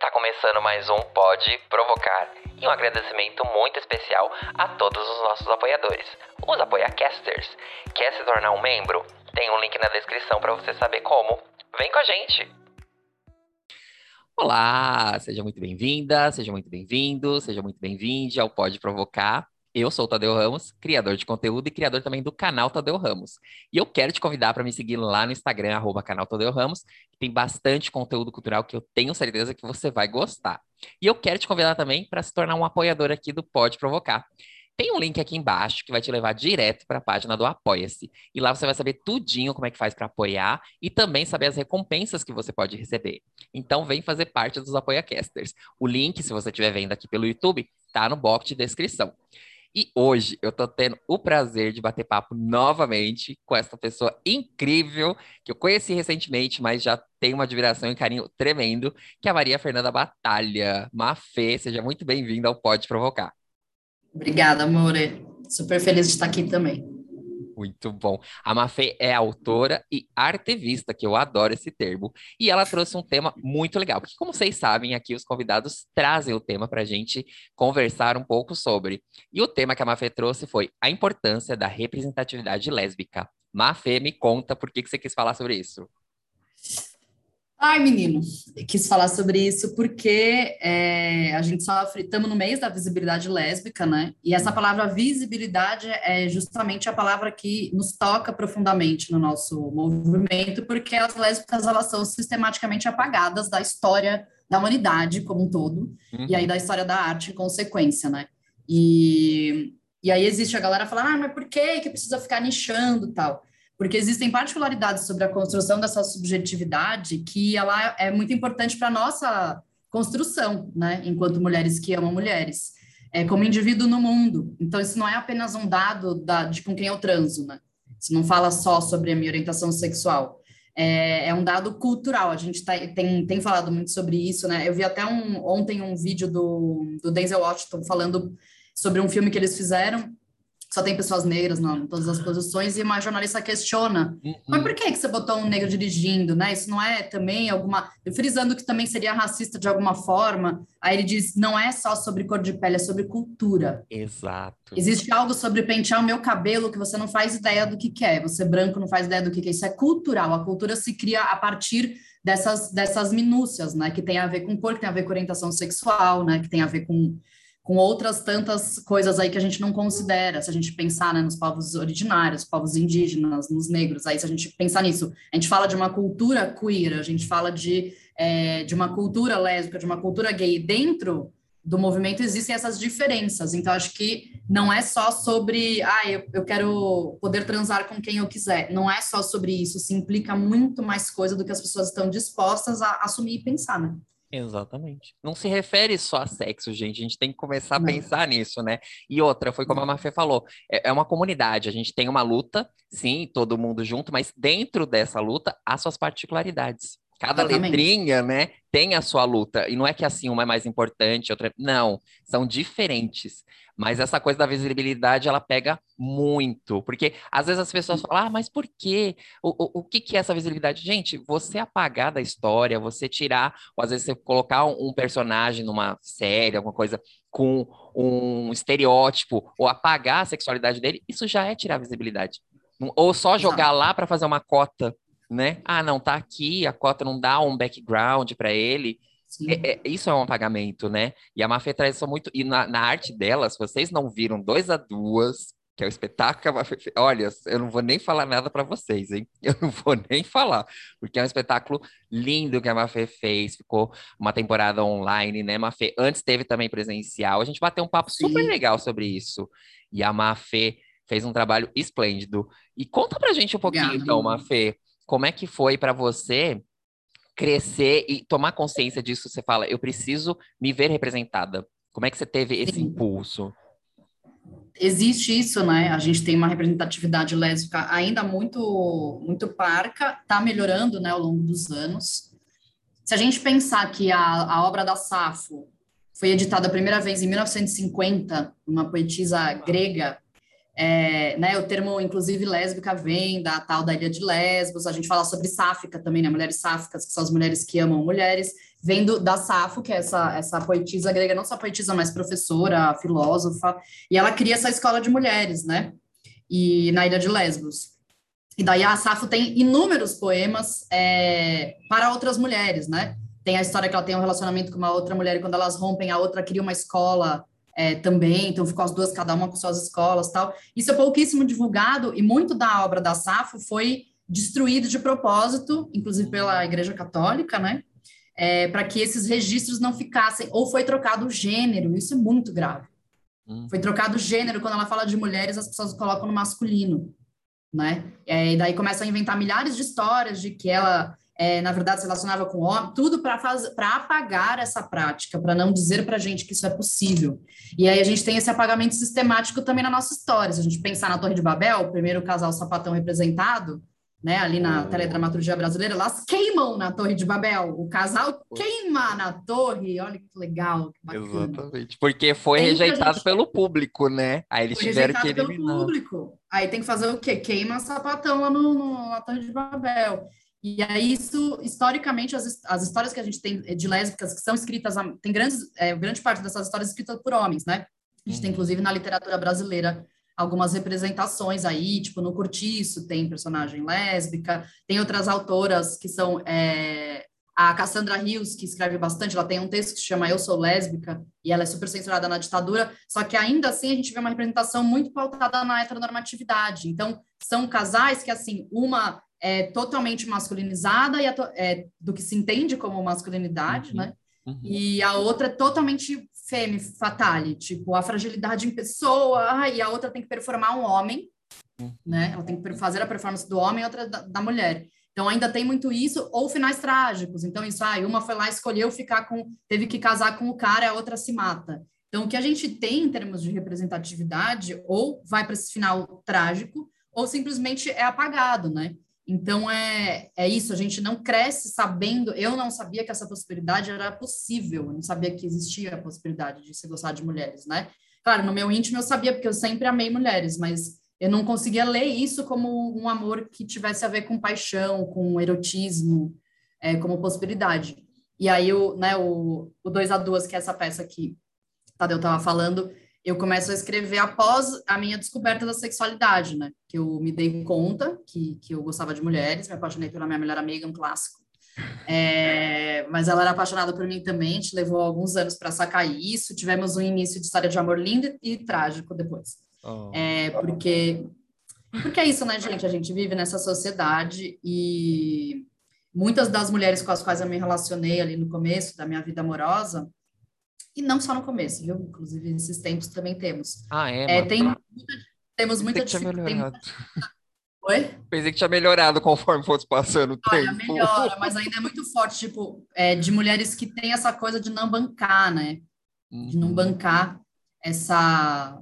tá começando mais um Pode Provocar. E um agradecimento muito especial a todos os nossos apoiadores, os apoiacasters. Quer se tornar um membro? Tem um link na descrição para você saber como. Vem com a gente! Olá, seja muito bem-vinda, seja muito bem-vindo, seja muito bem-vinde ao Pode Provocar. Eu sou o Tadeu Ramos, criador de conteúdo e criador também do canal Tadeu Ramos. E eu quero te convidar para me seguir lá no Instagram, arroba canal Tadeu Ramos, que tem bastante conteúdo cultural que eu tenho certeza que você vai gostar. E eu quero te convidar também para se tornar um apoiador aqui do Pode Provocar. Tem um link aqui embaixo que vai te levar direto para a página do Apoia-se. E lá você vai saber tudinho como é que faz para apoiar e também saber as recompensas que você pode receber. Então vem fazer parte dos ApoiaCasters. O link, se você estiver vendo aqui pelo YouTube, tá no box de descrição. E hoje eu tô tendo o prazer de bater papo novamente com essa pessoa incrível que eu conheci recentemente, mas já tenho uma admiração e carinho tremendo, que é a Maria Fernanda Batalha. Mafê, seja muito bem-vinda ao Pode Provocar. Obrigada, amore. Super feliz de estar aqui também. Muito bom. A Mafê é autora e artevista, que eu adoro esse termo. E ela trouxe um tema muito legal, porque, como vocês sabem, aqui os convidados trazem o tema para a gente conversar um pouco sobre. E o tema que a Mafê trouxe foi a importância da representatividade lésbica. Mafê, me conta por que, que você quis falar sobre isso. Ai, menino, quis falar sobre isso porque é, a gente sofre, estamos no mês da visibilidade lésbica, né? E essa palavra visibilidade é justamente a palavra que nos toca profundamente no nosso movimento, porque as lésbicas elas são sistematicamente apagadas da história da humanidade como um todo, uhum. e aí da história da arte em consequência, né? E, e aí existe a galera falando, ah, mas por que que precisa ficar nichando tal? Porque existem particularidades sobre a construção dessa subjetividade que ela é muito importante para a nossa construção, né, enquanto mulheres que amam mulheres, é, como indivíduo no mundo. Então, isso não é apenas um dado da, de com quem eu transo, né? Isso não fala só sobre a minha orientação sexual. É, é um dado cultural, a gente tá, tem, tem falado muito sobre isso, né? Eu vi até um, ontem um vídeo do, do Denzel Washington falando sobre um filme que eles fizeram, só tem pessoas negras não, em todas as posições, e uma jornalista questiona, uhum. mas por que, que você botou um negro dirigindo, né? Isso não é também alguma... Frisando que também seria racista de alguma forma, aí ele diz, não é só sobre cor de pele, é sobre cultura. Exato. Existe algo sobre pentear o meu cabelo que você não faz ideia do que, que é, você branco não faz ideia do que, que é, isso é cultural, a cultura se cria a partir dessas, dessas minúcias, né? Que tem a ver com cor, que tem a ver com orientação sexual, né? Que tem a ver com com outras tantas coisas aí que a gente não considera, se a gente pensar né, nos povos originários, povos indígenas, nos negros, aí se a gente pensar nisso, a gente fala de uma cultura queer, a gente fala de, é, de uma cultura lésbica, de uma cultura gay, dentro do movimento existem essas diferenças, então acho que não é só sobre, ah, eu, eu quero poder transar com quem eu quiser, não é só sobre isso, se implica muito mais coisa do que as pessoas estão dispostas a assumir e pensar, né? Exatamente. Não se refere só a sexo, gente. A gente tem que começar a pensar nisso, né? E outra, foi como a Mafê falou, é, é uma comunidade. A gente tem uma luta, sim, todo mundo junto, mas dentro dessa luta há suas particularidades. Cada Exatamente. letrinha, né, tem a sua luta. E não é que assim uma é mais importante, outra. Não, são diferentes. Mas essa coisa da visibilidade, ela pega muito. Porque às vezes as pessoas falam, ah, mas por quê? O, o, o que, que é essa visibilidade? Gente, você apagar da história, você tirar, ou às vezes você colocar um, um personagem numa série, alguma coisa com um estereótipo, ou apagar a sexualidade dele, isso já é tirar a visibilidade. Ou só jogar lá para fazer uma cota, né? Ah, não, tá aqui, a cota não dá um background para ele. É, é, isso é um apagamento, né? E a Mafê traz isso muito. E na, na, arte dela, se vocês não viram dois a duas, que é o espetáculo que a Mafê olha, eu não vou nem falar nada para vocês, hein? Eu não vou nem falar, porque é um espetáculo lindo que a Mafê fez. Ficou uma temporada online, né, Mafê? Antes teve também presencial. A gente bateu um papo Sim. super legal sobre isso. E a Mafê fez um trabalho esplêndido. E conta pra gente um pouquinho, Obrigada. então, Mafê, como é que foi para você crescer e tomar consciência disso, você fala, eu preciso me ver representada. Como é que você teve esse Sim. impulso? Existe isso, né? A gente tem uma representatividade lésbica ainda muito muito parca, está melhorando, né, ao longo dos anos. Se a gente pensar que a, a obra da Safo foi editada a primeira vez em 1950, uma poetisa grega, é, né, o termo, inclusive, lésbica vem da tal da ilha de Lesbos. A gente fala sobre sáfica também, né? Mulheres sáficas, que são as mulheres que amam mulheres. vem do, da Safo, que é essa, essa poetisa grega, não só poetisa, mas professora, filósofa, e ela cria essa escola de mulheres, né? E na ilha de Lesbos. E daí a Safo tem inúmeros poemas é, para outras mulheres, né? Tem a história que ela tem um relacionamento com uma outra mulher e quando elas rompem, a outra cria uma escola é, também, então ficou as duas, cada uma com suas escolas tal. Isso é pouquíssimo divulgado e muito da obra da Safo foi destruído de propósito, inclusive pela Igreja Católica, né? É, para que esses registros não ficassem, ou foi trocado o gênero, isso é muito grave. Hum. Foi trocado o gênero, quando ela fala de mulheres, as pessoas colocam no masculino, né? É, e daí começam a inventar milhares de histórias de que ela é, na verdade, se relacionava com homem, tudo para apagar essa prática, para não dizer para a gente que isso é possível. E aí a gente tem esse apagamento sistemático também na nossa história. Se a gente pensar na Torre de Babel, o primeiro casal sapatão representado, né, ali na teledramaturgia brasileira, elas queimam na Torre de Babel. O casal queima na torre. Olha que legal, que Exatamente. Porque foi rejeitado gente... pelo público, né? Aí eles foi tiveram que eliminar. pelo público. Aí tem que fazer o quê? Queima sapatão lá no, no, na Torre de Babel. E aí, isso, historicamente, as, as histórias que a gente tem de lésbicas que são escritas, tem grandes, é, grande parte dessas histórias escritas por homens, né? A gente uhum. tem, inclusive, na literatura brasileira, algumas representações aí, tipo, no Curtiço tem personagem lésbica, tem outras autoras que são... É, a Cassandra Rios, que escreve bastante, ela tem um texto que se chama Eu Sou Lésbica, e ela é super censurada na ditadura, só que ainda assim a gente vê uma representação muito pautada na heteronormatividade. Então, são casais que, assim, uma é totalmente masculinizada e é, do que se entende como masculinidade, uhum, né? Uhum. E a outra é totalmente femme fatale, tipo, a fragilidade em pessoa, e a outra tem que performar um homem, uhum. né? Ela tem que fazer a performance do homem e outra da, da, mulher. Então ainda tem muito isso, ou finais trágicos. Então, isso, ah, uma foi lá, escolheu ficar com, teve que casar com o cara, a outra se mata. Então, o que a gente tem em termos de representatividade, ou vai para esse final trágico, ou simplesmente é apagado, né? Então, é, é isso, a gente não cresce sabendo. Eu não sabia que essa possibilidade era possível, eu não sabia que existia a possibilidade de se gostar de mulheres, né? Claro, no meu íntimo eu sabia, porque eu sempre amei mulheres, mas eu não conseguia ler isso como um amor que tivesse a ver com paixão, com erotismo, é, como possibilidade. E aí, o, né, o, o Dois a Duas, que é essa peça que Tadeu estava falando, eu começo a escrever após a minha descoberta da sexualidade, né? Que eu me dei conta que, que eu gostava de mulheres, me apaixonei pela minha melhor amiga, um clássico. É, mas ela era apaixonada por mim também, gente levou alguns anos para sacar isso. Tivemos um início de história de amor lindo e trágico depois. Oh. É, porque, porque é isso, né, gente? A gente vive nessa sociedade e muitas das mulheres com as quais eu me relacionei ali no começo da minha vida amorosa e não só no começo, viu? Inclusive, nesses tempos também temos. Ah, é? é tem muita, temos muita dificuldade. Oi? Pensei que tinha melhorado conforme fosse passando o Olha, tempo. melhora, mas ainda é muito forte, tipo, é, de mulheres que têm essa coisa de não bancar, né? De não uhum. bancar essa,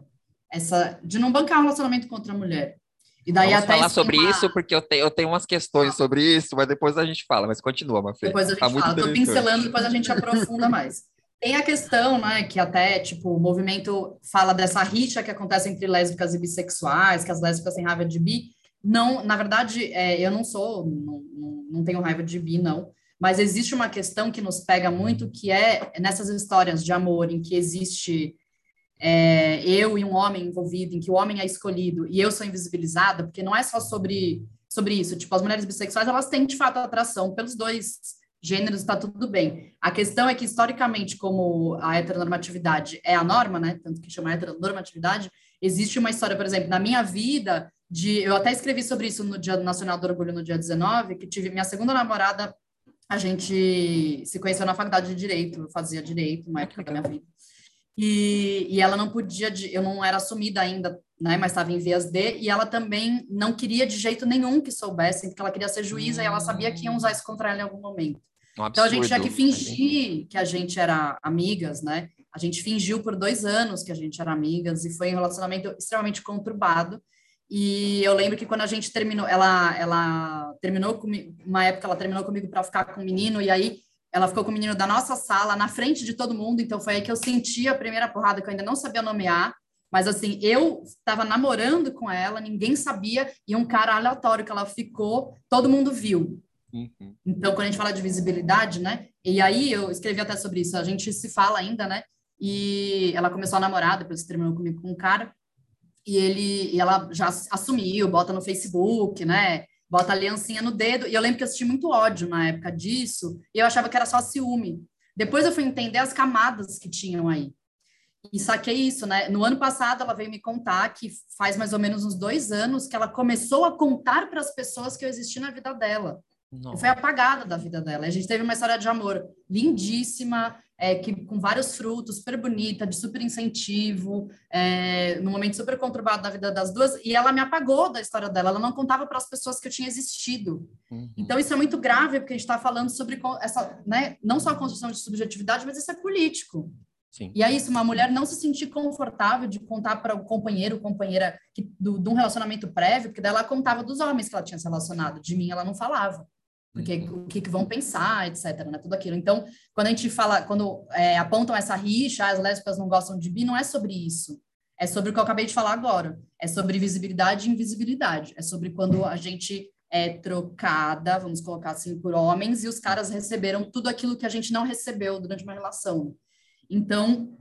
essa... De não bancar o relacionamento com outra mulher. E daí Vamos até falar sobre isso, porque eu tenho, eu tenho umas questões sobre isso, mas depois a gente fala. Mas continua, Mafê. Depois a tá gente tá fala. Estou pincelando, depois a gente aprofunda mais. Tem a questão, né, que até, tipo, o movimento fala dessa rixa que acontece entre lésbicas e bissexuais, que as lésbicas têm raiva de bi. Não, na verdade, é, eu não sou, não, não, tenho raiva de bi, não. Mas existe uma questão que nos pega muito, que é nessas histórias de amor em que existe é, eu e um homem envolvido, em que o homem é escolhido e eu sou invisibilizada, porque não é só sobre, sobre isso. Tipo, as mulheres bissexuais, elas têm, de fato, atração pelos dois gêneros está tudo bem. A questão é que, historicamente, como a heteronormatividade é a norma, né? Tanto que chama heteronormatividade, existe uma história, por exemplo, na minha vida, de. Eu até escrevi sobre isso no Dia Nacional do Orgulho, no dia 19, que tive minha segunda namorada, a gente se conheceu na faculdade de Direito, eu fazia Direito, uma época da minha vida. E, e ela não podia, eu não era assumida ainda, né, mas estava em vias de, e ela também não queria de jeito nenhum que soubessem, porque ela queria ser juíza e ela sabia que iam usar isso contra ela em algum momento. Um então a gente tinha que fingir que a gente era amigas, né? A gente fingiu por dois anos que a gente era amigas e foi um relacionamento extremamente conturbado. E eu lembro que quando a gente terminou, ela, ela terminou comigo, uma época ela terminou comigo para ficar com o menino, e aí ela ficou com o menino da nossa sala, na frente de todo mundo, então foi aí que eu senti a primeira porrada que eu ainda não sabia nomear. Mas assim, eu estava namorando com ela, ninguém sabia, e um cara aleatório que ela ficou, todo mundo viu. Uhum. Então, quando a gente fala de visibilidade, né? E aí eu escrevi até sobre isso, a gente se fala ainda, né? E ela começou a namorar, depois terminou comigo com um cara, e ele e ela já assumiu, bota no Facebook, né? Bota aliancinha no dedo. E eu lembro que eu assisti muito ódio na época disso, e eu achava que era só ciúme. Depois eu fui entender as camadas que tinham aí. E saquei isso, né? No ano passado, ela veio me contar que faz mais ou menos uns dois anos que ela começou a contar para as pessoas que eu existi na vida dela. Foi apagada da vida dela. A gente teve uma história de amor lindíssima, é, que, com vários frutos, super bonita, de super incentivo, é, num momento super conturbado da vida das duas, e ela me apagou da história dela, ela não contava para as pessoas que eu tinha existido. Uhum. Então, isso é muito grave, porque a gente está falando sobre essa, né, não só a construção de subjetividade, mas isso é político. Sim. E é isso, uma mulher não se sentir confortável de contar para o companheiro, companheira que, do, de um relacionamento prévio, porque dela contava dos homens que ela tinha se relacionado, de mim ela não falava porque uhum. o que, que, vão pensar, etc, né, tudo aquilo. Então, quando a gente fala, quando é, apontam essa rixa, as lésbicas não gostam de bi, não é sobre isso. É sobre o que eu acabei de falar agora. É sobre visibilidade e invisibilidade. É sobre quando a gente é trocada, vamos colocar assim, por homens, e os caras receberam tudo aquilo que a gente não recebeu durante uma relação. Então,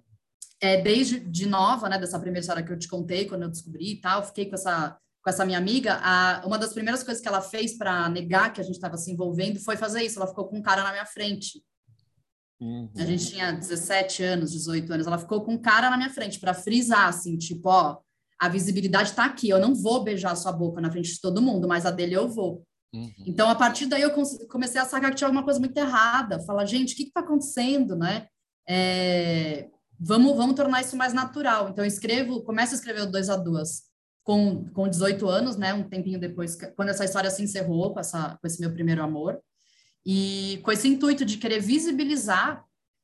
é, desde de nova, né, dessa primeira história que eu te contei, quando eu descobri e tal, fiquei com essa com essa minha amiga, a, uma das primeiras coisas que ela fez para negar que a gente estava se envolvendo foi fazer isso. Ela ficou com um cara na minha frente. Uhum. A gente tinha 17 anos, 18 anos. Ela ficou com um cara na minha frente para frisar, assim, tipo, ó, a visibilidade está aqui. Eu não vou beijar sua boca na frente de todo mundo, mas a dele eu vou. Uhum. Então, a partir daí, eu comecei a sacar que tinha alguma coisa muito errada. Falar, gente, o que está acontecendo, né? É, vamos, vamos tornar isso mais natural. Então, eu escrevo, começo a escrever o dois a duas com, com 18 anos, né, um tempinho depois, quando essa história se encerrou com, essa, com esse meu primeiro amor, e com esse intuito de querer visibilizar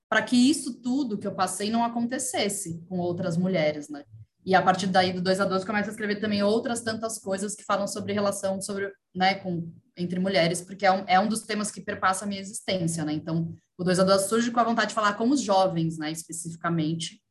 para que isso tudo que eu passei não acontecesse com outras mulheres, né? E a partir daí, do 2 a 12, começa a escrever também outras tantas coisas que falam sobre relação sobre, né, com, entre mulheres, porque é um, é um dos temas que perpassa a minha existência, né? Então, o 2 a 12 surge com a vontade de falar com os jovens, né, especificamente,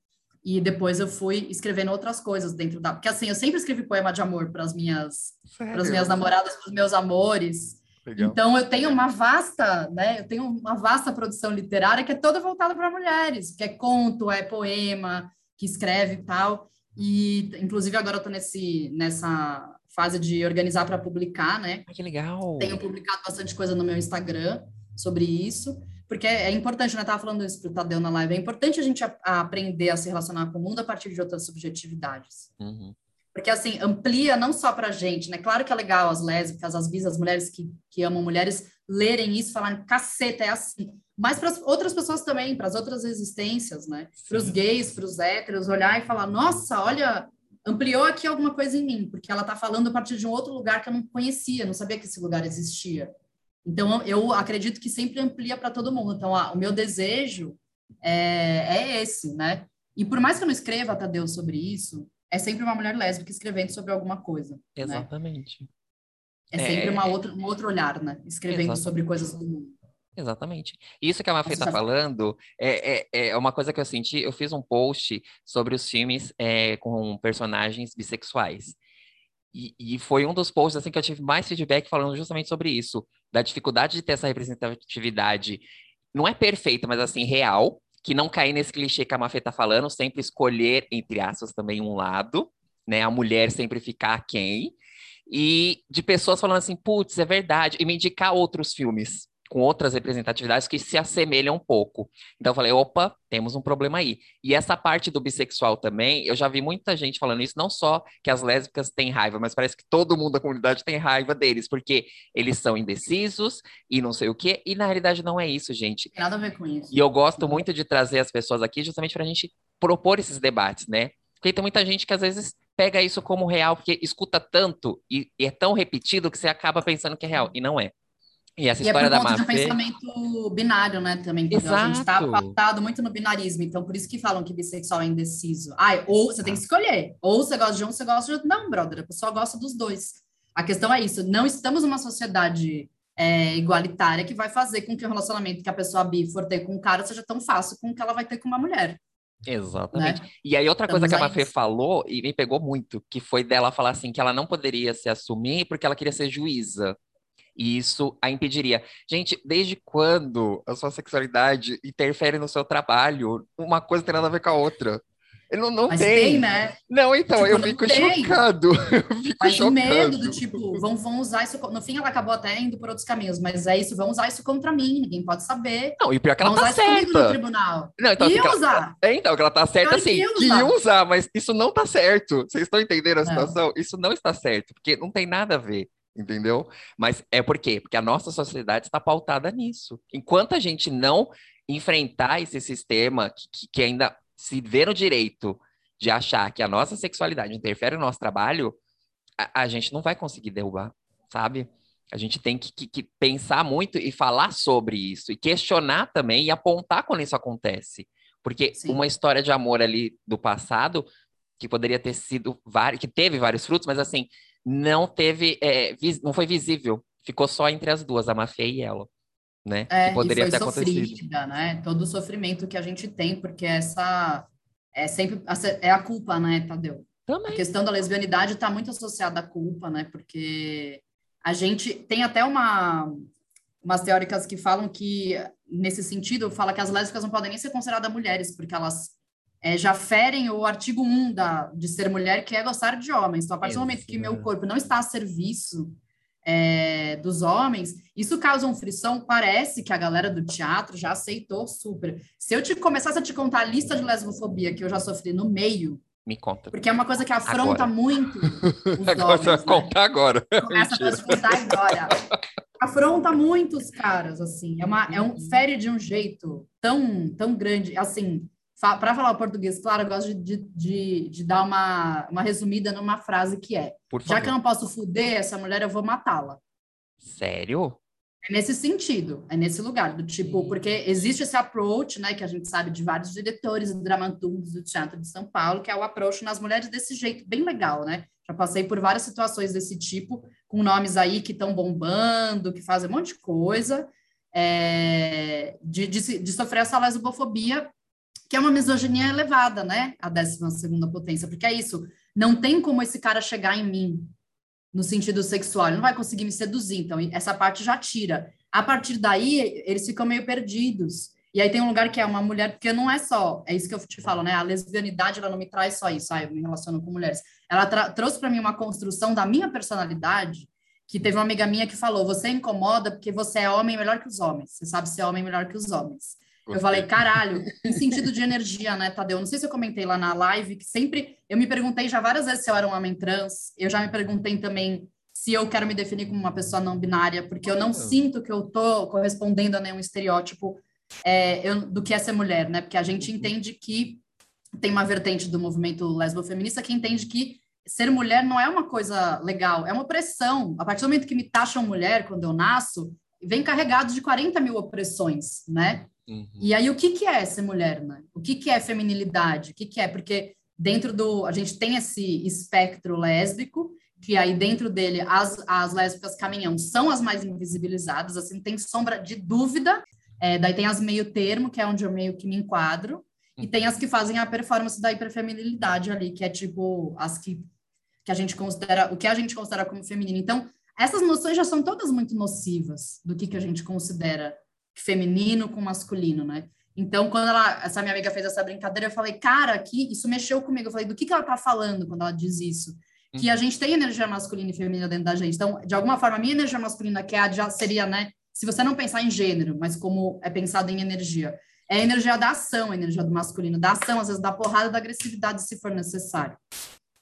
e depois eu fui escrevendo outras coisas dentro da. Porque assim, eu sempre escrevi poema de amor para as minhas, para as minhas namoradas, para os meus amores. Legal. Então eu tenho uma vasta, né? Eu tenho uma vasta produção literária que é toda voltada para mulheres, que é conto, é poema, que escreve e tal. E inclusive agora eu estou nesse nessa fase de organizar para publicar, né? que legal. Tenho publicado bastante coisa no meu Instagram sobre isso porque é importante, né? Eu estava falando isso para o Tadeu na live, é importante a gente a, a aprender a se relacionar com o mundo a partir de outras subjetividades. Uhum. Porque, assim, amplia não só para a gente, né? Claro que é legal as lésbicas, as bis, as mulheres que, que amam mulheres lerem isso, falarem, caceta, é assim. Mas para outras pessoas também, para as outras existências, né? Para os gays, para os héteros, olhar e falar, nossa, olha, ampliou aqui alguma coisa em mim, porque ela está falando a partir de um outro lugar que eu não conhecia, não sabia que esse lugar existia. Então, eu acredito que sempre amplia para todo mundo. Então, ah, o meu desejo é, é, esse, né? E por mais que eu não escreva, Tadeu, sobre isso, é sempre uma mulher lésbica escrevendo sobre alguma coisa. Né? Exatamente. Né? É sempre é... Uma outra, um outro olhar, né? Escrevendo Exatamente. sobre coisas do mundo. Exatamente. Isso que a Mafê está falando é, é, é, uma coisa que eu senti. Eu fiz um post sobre os filmes é, com personagens bissexuais. E, e, foi um dos posts assim que eu tive mais feedback falando justamente sobre isso, da dificuldade de ter essa representatividade, não é perfeita, mas assim, real, que não cair nesse clichê que a Mafê tá falando, sempre escolher, entre aspas, também um lado, né? A mulher sempre ficar quem. E de pessoas falando assim, putz, é verdade, e me indicar outros filmes com outras representatividades que se assemelham um pouco. Então eu falei, opa, temos um problema aí. E essa parte do bissexual também, eu já vi muita gente falando isso, não só que as lésbicas têm raiva, mas parece que todo mundo da comunidade tem raiva deles, porque eles são indecisos e não sei o quê, e na realidade não é isso, gente. Tem nada a ver com isso. E eu gosto muito de trazer as pessoas aqui justamente para a gente propor esses debates, né? Porque tem muita gente que às vezes pega isso como real, porque escuta tanto e, e é tão repetido que você acaba pensando que é real, e não é. E essa e história é por conta da Mafê... de um pensamento binário, né, também. Exato. A gente está pautado muito no binarismo, então por isso que falam que bissexual é indeciso. Ai, ou você tem que escolher, ou você gosta de um, você gosta de outro. Não, brother, a pessoa gosta dos dois. A questão é isso, não estamos numa sociedade é, igualitária que vai fazer com que o relacionamento que a pessoa bi for ter com um cara seja tão fácil como que ela vai ter com uma mulher. Exatamente. Né? E aí, outra Estamos coisa que a Mafê falou, e me pegou muito, que foi dela falar assim, que ela não poderia se assumir porque ela queria ser juíza. E isso a impediria. Gente, desde quando a sua sexualidade interfere no seu trabalho? Uma coisa tem nada a ver com a outra. Não, não Mas tem. tem, né? Não, então, Tipo, eu não fico tem. chocado. Eu fico Mas o chocado. medo do tipo, vão, vão usar isso. No fim, ela acabou até indo por outros caminhos, mas é isso, vão usar isso contra mim, ninguém pode saber. Não, e pior que ela Vão tá usar isso comigo no certa. tribunal. Não, então, assim, que ela- usar. É, então, que ela tá certa Claro assim, que usar. usar, mas isso não tá certo. Vocês estão entendendo a Não. situação? Isso não está certo, porque não tem nada a ver, entendeu? Mas é por quê? Porque a nossa sociedade está pautada nisso. Enquanto a gente não enfrentar esse sistema que, que- ainda se vê no direito de achar que a nossa sexualidade interfere no nosso trabalho, a, a gente não vai conseguir derrubar, sabe? A gente tem que, que- que pensar muito e falar sobre isso, e questionar também e apontar quando isso acontece. Porque Sim. uma história de amor ali do passado, que poderia ter sido vários, que teve vários frutos, mas assim, não teve, é, não foi visível. Ficou só entre as duas, a Mafia e ela, né? É, que poderia e ter foi acontecido. sofrida, né? Todo o sofrimento que a gente tem, porque essa é sempre é a culpa, né, Tadeu? A Também. questão da lesbianidade está muito associada à culpa, né? Porque a gente tem até uma umas teóricas que falam que nesse sentido fala que as lésbicas não podem nem ser consideradas mulheres, porque elas é, já ferem o artigo 1 da, de ser mulher, que é gostar de homens. Então, a partir do momento que meu corpo não está a serviço é, dos homens, isso causa um frição. Parece que a galera do teatro já aceitou super. Se eu te começasse a te contar a lista de lesbofobia que eu já sofri no meio, Me conta. porque é uma coisa que afronta Agora. muito os Agora você vai homens, né? contar agora. Começa Mentira. a te contar agora. Afronta muito os caras, assim. É, uma, é um fere de um jeito tão, tão grande. Assim, para falar o português, claro, eu gosto de, de, de, dar uma, uma resumida numa frase que é: já que eu não posso fuder essa mulher, eu vou matá-la. Sério? É nesse sentido, é nesse lugar, do tipo, Sim. porque existe esse approach, né, que a gente sabe de vários diretores e dramaturgos do Teatro de São Paulo, que é o approach nas mulheres desse jeito, bem legal, né? Já passei por várias situações desse tipo, com nomes aí que estão bombando, que fazem um monte de coisa, é, de, de, de sofrer essa lesbofobia, que é uma misoginia elevada, né? A 12 segunda potência, porque é isso, não tem como esse cara chegar em mim, no sentido sexual, ele não vai conseguir me seduzir, então essa parte já tira. A partir daí, eles ficam meio perdidos. E aí tem um lugar que é uma mulher, porque não é só, é isso que eu te falo, né? A lesbianidade, ela não me traz só isso, ah, eu me relaciono com mulheres. Ela trouxe para mim uma construção da minha personalidade, que teve uma amiga minha que falou, você incomoda porque você é homem melhor que os homens, você sabe ser homem melhor que os homens. Eu falei, caralho, em sentido de energia, né, Tadeu? Não sei se eu comentei lá na live, que sempre eu me perguntei já várias vezes se eu era um homem trans, eu já me perguntei também se eu quero me definir como uma pessoa não binária, porque eu não sinto que eu tô correspondendo a nenhum estereótipo é, eu- do que é ser mulher, né? Porque a gente entende que tem uma vertente do movimento lesbofeminista que entende que ser mulher não é uma coisa legal, é uma opressão. A partir do momento que me taxam mulher quando eu nasço, vem carregado de 40 mil opressões, né? Uhum. E aí, o que, que é ser mulher, né? O que, que é feminilidade? O que, que é? Porque dentro do... A gente tem esse espectro lésbico, que aí dentro dele as, as lésbicas caminhão são as mais invisibilizadas, assim, tem sombra de dúvida. É, daí tem as meio termo, que é onde eu meio que me enquadro. E tem as que fazem a performance da hiperfeminilidade ali, que é tipo as que, que a gente considera... O que a gente considera como feminino. Então, essas noções já são todas muito nocivas do que, que a gente considera feminino com masculino, né? Então, quando ela, essa minha amiga fez essa brincadeira, eu falei, cara, que isso mexeu comigo. Eu falei, do que, que ela tá falando quando ela diz isso? Que a gente tem energia masculina e feminina dentro da gente. Então, de alguma forma, a minha energia masculina, que é a já seria, né? Se você não pensar em gênero, mas como é pensado em energia, é a energia da ação, a energia do masculino, da ação, às vezes da porrada, da agressividade, se for necessário.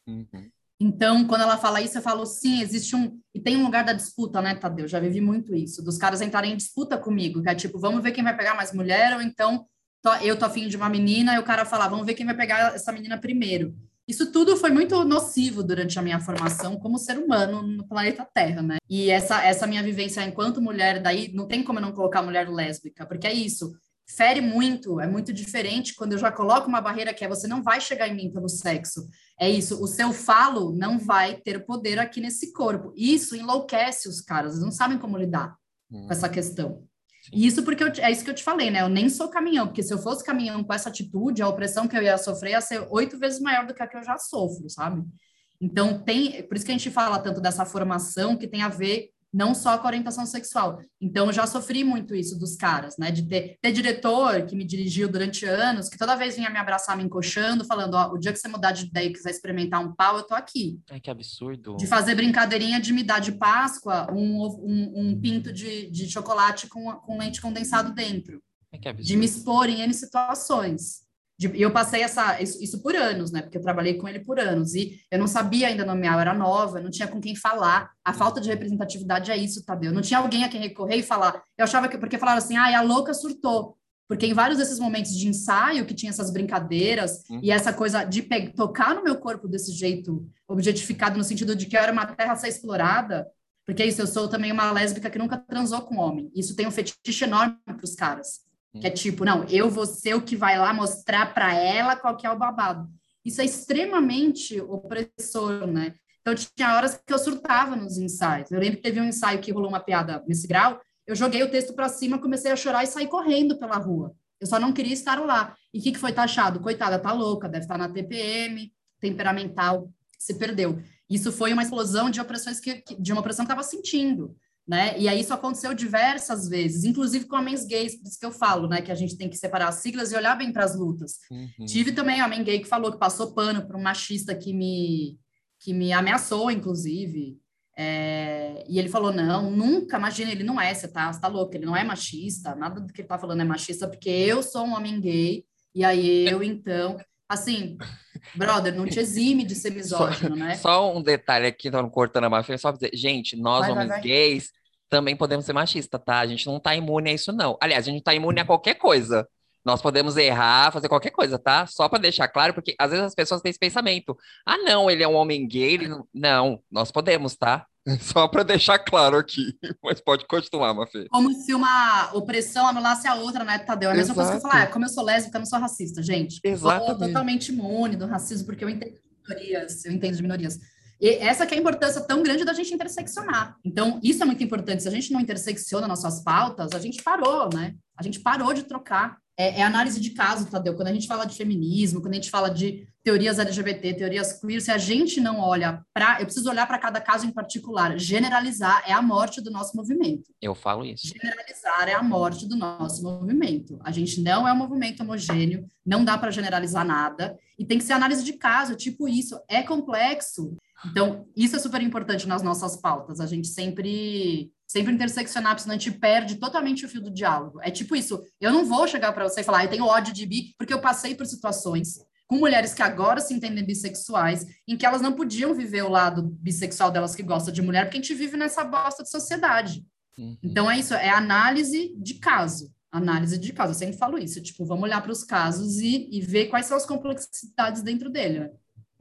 Uhum. Então, quando ela fala isso, eu falo, sim, existe um. E tem um lugar da disputa, né, Tadeu? Já vivi muito isso, dos caras entrarem em disputa comigo, que é tipo, vamos ver quem vai pegar mais mulher, ou então tô- eu tô afim de uma menina, e o cara fala, vamos ver quem vai pegar essa menina primeiro. Isso tudo foi muito nocivo durante a minha formação como ser humano no planeta Terra, né? E essa, essa minha vivência enquanto mulher, daí não tem como eu não colocar mulher lésbica, porque é isso fere muito, é muito diferente quando eu já coloco uma barreira que é você não vai chegar em mim pelo sexo. É isso, o seu falo não vai ter poder aqui nesse corpo. Isso enlouquece os caras, eles não sabem como lidar com essa questão. E isso porque eu, é isso que eu te falei, né? Eu nem sou caminhão, porque se eu fosse caminhão com essa atitude, a opressão que eu ia sofrer ia ser oito vezes maior do que a que eu já sofro, sabe? Então tem, por isso que a gente fala tanto dessa formação que tem a ver não só com a orientação sexual. Então, eu já sofri muito isso dos caras, né? De ter, ter diretor que me dirigiu durante anos, que toda vez vinha me abraçar, me encoxando, falando: Ó, o dia que você mudar de ideia e quiser experimentar um pau, eu tô aqui. Ai, que absurdo. De fazer brincadeirinha de me dar de Páscoa um, um, um pinto de, de chocolate com, com leite condensado dentro. Ai, que absurdo. De me expor em N situações. E eu passei essa, isso, isso, por anos, né? Porque eu trabalhei com ele por anos. E eu não sabia ainda nomear, eu era nova, não tinha com quem falar. A falta de representatividade é isso, Tadeu. Não tinha alguém a quem recorrer e falar. Eu achava que, porque falaram assim, ah, a louca surtou. Porque em vários desses momentos de ensaio, que tinha essas brincadeiras uhum. e essa coisa de tocar no meu corpo desse jeito, objetificado no sentido de que eu era uma terra a ser explorada, porque é isso, eu sou também uma lésbica que nunca transou com homem. Isso tem um fetiche enorme para os caras. Que é tipo, não, eu vou ser o que vai lá mostrar para ela qual que é o babado. Isso é extremamente opressor, né? Então, tinha horas que eu surtava nos ensaios. Eu lembro que teve um ensaio que rolou uma piada nesse grau, eu joguei o texto para cima, comecei a chorar e saí correndo pela rua. Eu só não queria estar lá. E o que, que foi taxado? Coitada, tá louca, deve estar na TPM, temperamental, se perdeu. Isso foi uma explosão de opressões que, de uma opressão que estava sentindo né? E aí isso aconteceu diversas vezes, inclusive com homens gays, por isso que eu falo, né, que a gente tem que separar as siglas e olhar bem para as lutas. Uhum. Tive também homem gay que falou que passou pano para um machista que me que me ameaçou, inclusive. É, e ele falou: não, nunca, imagina, ele não é, você tá, você tá louco, ele não é machista, nada do que ele tá falando é machista, porque eu sou um homem gay, e aí eu, então, assim, brother, não te exime de ser misógino, só, né? Só um detalhe aqui, não cortando a máfia, só dizer, gente, nós vai, homens vai, vai. gays também podemos ser machistas, tá? A gente não tá imune a isso, não. Aliás, a gente tá imune a qualquer coisa. Nós podemos errar, fazer qualquer coisa, tá? Só para deixar claro, porque às vezes as pessoas têm esse pensamento. Ah, não, ele é um homem gay. Não... não, nós podemos, tá? Só para deixar claro aqui. Mas pode continuar, Mafê. Como se uma opressão anulasse a outra, né, Tadeu? É a mesma Exato. coisa que eu falar, ah, como eu sou lésbica, eu não sou racista, gente. Exato. Sou totalmente imune do racismo, porque eu entendo de minorias, eu entendo de minorias. E essa que é a importância tão grande da gente interseccionar. Então, isso é muito importante. Se a gente não intersecciona nossas pautas, a gente parou, né? A gente parou de trocar é, é, análise de caso, Tadeu. Quando a gente fala de feminismo, quando a gente fala de teorias LGBT, teorias queer, se a gente não olha para. Eu preciso olhar para cada caso em particular. Generalizar é a morte do nosso movimento. Eu falo isso. Generalizar é a morte do nosso movimento. A gente não é um movimento homogêneo, não dá para generalizar nada, e tem que ser análise de caso, tipo isso. É complexo. Então, isso é super importante nas nossas pautas. A gente sempre sempre interseccionar, porque senão a gente perde totalmente o fio do diálogo. É tipo isso, eu não vou chegar para você e falar, ah, eu tenho ódio de bi, porque eu passei por situações com mulheres que agora se entendem bissexuais, em que elas não podiam viver o lado bissexual delas que gosta de mulher, porque a gente vive nessa bosta de sociedade. Uhum. Então é isso, é análise de caso. Análise de caso, eu sempre falo isso, tipo, vamos olhar para os casos e, e ver quais são as complexidades dentro dele. Né?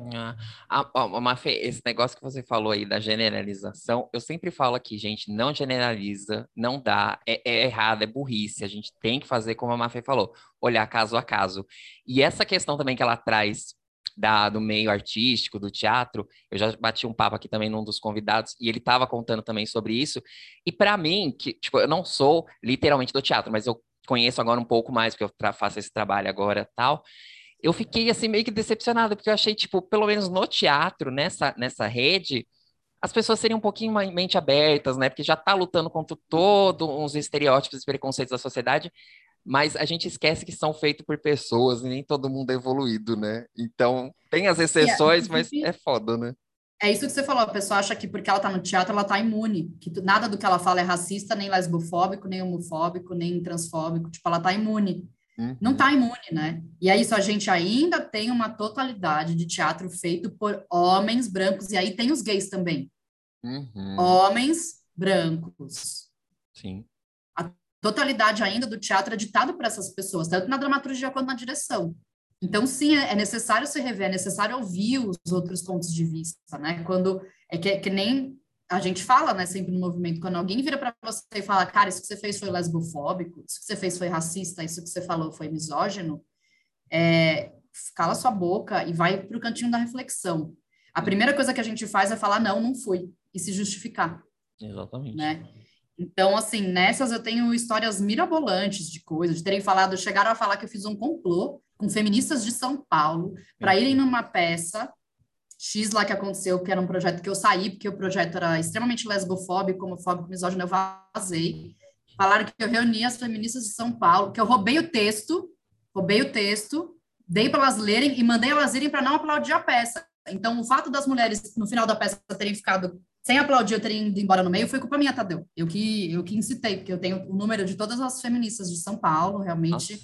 Ah, ah, Mafê, esse negócio que você falou aí da generalização, eu sempre falo aqui, gente, não generaliza, não dá, é, é errado, é burrice, a gente tem que fazer como a Mafê falou, olhar caso a caso. E essa questão também que ela traz da, do meio artístico, do teatro, eu já bati um papo aqui também num dos convidados, e ele estava contando também sobre isso, e para mim, que, tipo, eu não sou literalmente do teatro, mas eu conheço agora um pouco mais, porque eu faço esse trabalho agora tal, eu fiquei assim meio que decepcionada, porque eu achei, tipo, pelo menos no teatro, nessa, nessa rede, as pessoas seriam um pouquinho mais mente abertas, né? Porque já está lutando contra todos uns estereótipos e preconceitos da sociedade, mas a gente esquece que são feitos por pessoas e nem todo mundo é evoluído, né? Então, tem as exceções, mas é foda, né? É isso que você falou, a pessoa acha que porque ela está no teatro, ela está imune, que nada do que ela fala é racista, nem lesbofóbico, nem homofóbico, nem transfóbico, tipo, ela está imune. Uhum. Não está imune, né? E é isso, a gente ainda tem uma totalidade de teatro feito por homens brancos, e aí tem os gays também. Uhum. Homens brancos. Sim. A totalidade ainda do teatro é ditado por essas pessoas, tanto na dramaturgia quanto na direção. Então, sim, é, é necessário se rever, é necessário ouvir os outros pontos de vista, né? Quando é que, que nem a gente fala, né, sempre no movimento, quando alguém vira para você e fala, cara, isso que você fez foi lesbofóbico, isso que você fez foi racista, isso que você falou foi misógino, é, cala sua boca e vai para o cantinho da reflexão. A primeira coisa que a gente faz é falar, não, não fui, e se justificar. Exatamente. Né? Então, assim, nessas eu tenho histórias mirabolantes de coisas, de terem falado, chegaram a falar que eu fiz um complô com feministas de São Paulo para irem numa peça X lá que aconteceu, que era um projeto que eu saí, porque o projeto era extremamente lesbofóbico, homofóbico, misógino, eu vazei. Falaram que eu reuni as feministas de São Paulo, que eu roubei o texto, roubei o texto, dei para elas lerem e mandei elas irem para não aplaudir a peça. Então, o fato das mulheres, no final da peça, terem ficado sem aplaudir, eu terem ido embora no meio, foi culpa minha, Tadeu. Eu que, eu que incitei, porque eu tenho o número de todas as feministas de São Paulo, realmente.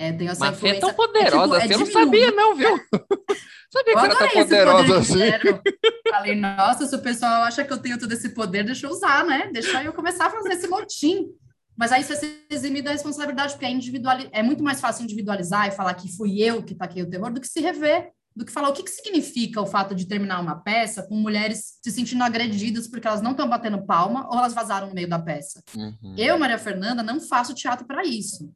É, tenho essa Mas influência. é tão poderosa, é, tipo, é você não sabia, não, viu? sabia que era tão poderosa assim. Falei, nossa, se o pessoal acha que eu tenho todo esse poder, deixa eu usar, né? Deixa eu começar a fazer esse motim. Mas aí você se exime da responsabilidade, porque é, individual, é muito mais fácil individualizar e falar que fui eu que taquei o terror do que se rever do que falar o que, que significa o fato de terminar uma peça com mulheres se sentindo agredidas porque elas não estão batendo palma ou elas vazaram no meio da peça. Uhum. Eu, Maria Fernanda, não faço teatro para isso.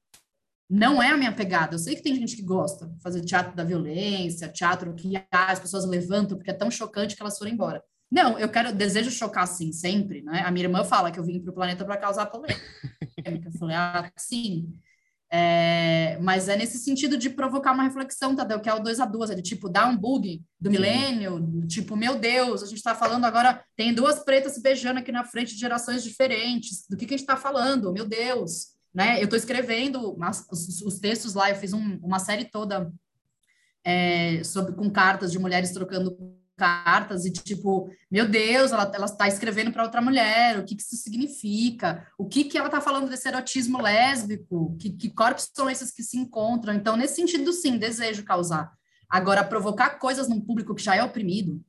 Não é a minha pegada. Eu sei que tem gente que gosta de fazer teatro da violência, teatro que ah, as pessoas levantam porque é tão chocante que elas foram embora. Não, eu quero, desejo chocar sim, sempre, né? A minha irmã fala que eu vim para o planeta para causar polêmica. Eu falei, ah, sim. É, mas é nesse sentido de provocar uma reflexão, Tadeu, que é o 2 a 2 é de tipo, dar um bug do milênio, tipo, meu Deus, a gente está falando agora, tem duas pretas se beijando aqui na frente de gerações diferentes, do que, que a gente está falando, meu Deus, né? Eu estou escrevendo os, os, textos lá, eu fiz um, uma série toda é, sobre, com cartas de mulheres trocando cartas e tipo, meu Deus, ela ela está escrevendo para outra mulher, o que, que isso significa? O que que ela está falando desse erotismo lésbico? Que, que corpos são esses que se encontram? Então, nesse sentido, sim, desejo causar. Agora, provocar coisas num público que já é oprimido,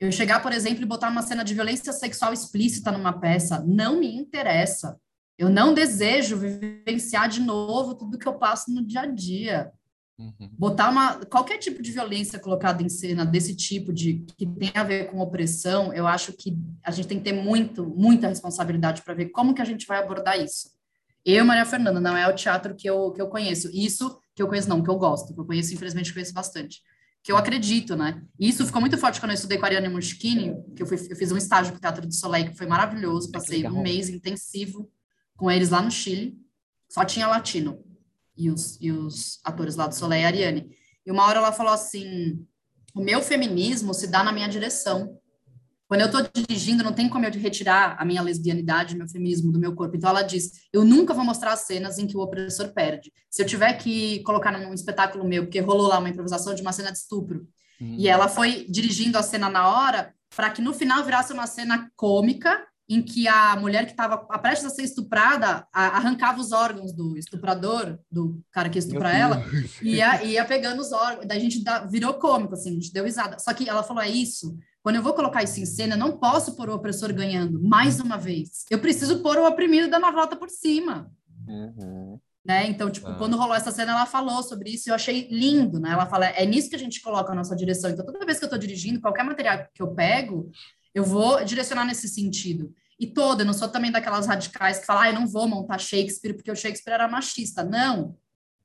eu chegar, por exemplo, e botar uma cena de violência sexual explícita numa peça, não me interessa. Eu não desejo vivenciar de novo tudo que eu passo no dia a dia. Uhum. Botar uma, qualquer tipo de violência colocada em cena desse tipo de que tem a ver com opressão, eu acho que a gente tem que ter muito, muita responsabilidade para ver como que a gente vai abordar isso. Eu, Maria Fernanda, não é o teatro que eu, que eu conheço. Isso que eu conheço, não, que eu gosto, que eu conheço, infelizmente, conheço bastante. Que eu acredito, né? E isso ficou muito forte quando eu estudei com a Ariane Muschini, que eu, fui, eu fiz um estágio com o Teatro do Soleil, que foi maravilhoso. Passei um mês intensivo com eles lá no Chile. Só tinha latino e os, e os atores lá do Soleil e Ariane. E uma hora ela falou assim: o meu feminismo se dá na minha direção. Quando eu estou dirigindo, não tem como eu retirar a minha lesbianidade, meu feminismo do meu corpo. Então ela diz: eu nunca vou mostrar as cenas em que o opressor perde. Se eu tiver que colocar num espetáculo meu, porque rolou lá uma improvisação de uma cena de estupro, uhum. e ela foi dirigindo a cena na hora, para que no final virasse uma cena cômica em que a mulher que estava prestes a ser estuprada a, arrancava os órgãos do estuprador, do cara que estupra ela, e ia, ia pegando os órgãos. Daí a gente dá, virou cômico, assim, a gente deu risada. Só que ela falou: é isso. Quando eu vou colocar isso em cena, eu não posso pôr o opressor ganhando mais uma vez. Eu preciso pôr o oprimido dando a volta por cima. Uhum. Né? Então, tipo, ah. quando rolou essa cena, ela falou sobre isso e eu achei lindo, né? Ela fala, é nisso que a gente coloca a nossa direção. Então, toda vez que eu estou dirigindo, qualquer material que eu pego, eu vou direcionar nesse sentido e toda, eu não sou também daquelas radicais que falam, ah, eu não vou montar Shakespeare porque o Shakespeare era machista. Não.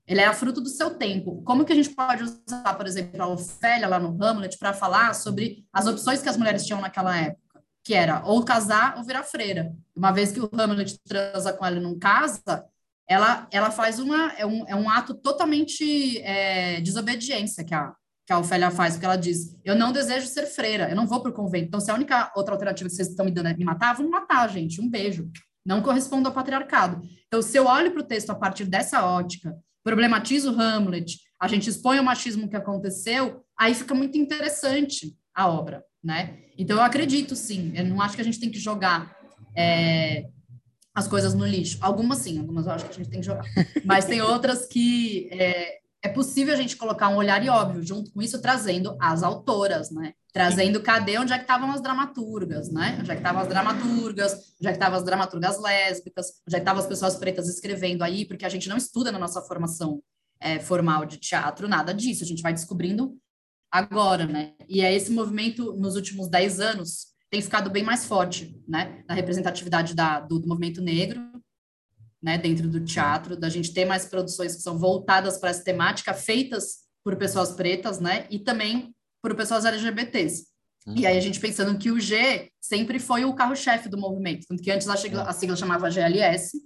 Ele é fruto do seu tempo. Como que a gente pode usar, por exemplo, a Ofélia lá no Hamlet para falar sobre as opções que as mulheres tinham naquela época? Que era ou casar ou virar freira. Uma vez que o Hamlet transa com ela e não casa, ela, ela faz uma, é um, é um ato totalmente é, desobediência que a, que a Ofélia faz, porque ela diz: Eu não desejo ser freira, eu não vou para o convento. Então, se a única outra alternativa que vocês estão me dando é me matar, vamos matar, gente. Um beijo. Não corresponde ao patriarcado. Então, se eu olho para o texto a partir dessa ótica, problematizo Hamlet, a gente expõe o machismo que aconteceu, aí fica muito interessante a obra, né? Então, eu acredito, sim. Eu não acho que a gente tem que jogar. É, as coisas no lixo. Algumas sim, algumas eu acho que a gente tem que jogar. Mas tem outras que é, é possível a gente colocar um olhar e óbvio, junto com isso, trazendo as autoras, né? Trazendo cadê onde é que estavam as dramaturgas, né? Onde é que estavam as dramaturgas, onde é que estavam as dramaturgas lésbicas, onde é que estavam as pessoas pretas escrevendo aí, porque a gente não estuda na nossa formação é, formal de teatro, nada disso, a gente vai descobrindo agora, né? E é esse movimento, nos últimos dez anos, tem ficado bem mais forte, né? Na representatividade da, do, do movimento negro, né, dentro do teatro, da gente ter mais produções que são voltadas para essa temática, feitas por pessoas pretas, né, e também por pessoas LGBTs. Uhum. E aí a gente pensando que o G sempre foi o carro-chefe do movimento, tanto que antes a sigla, a sigla chamava GLS,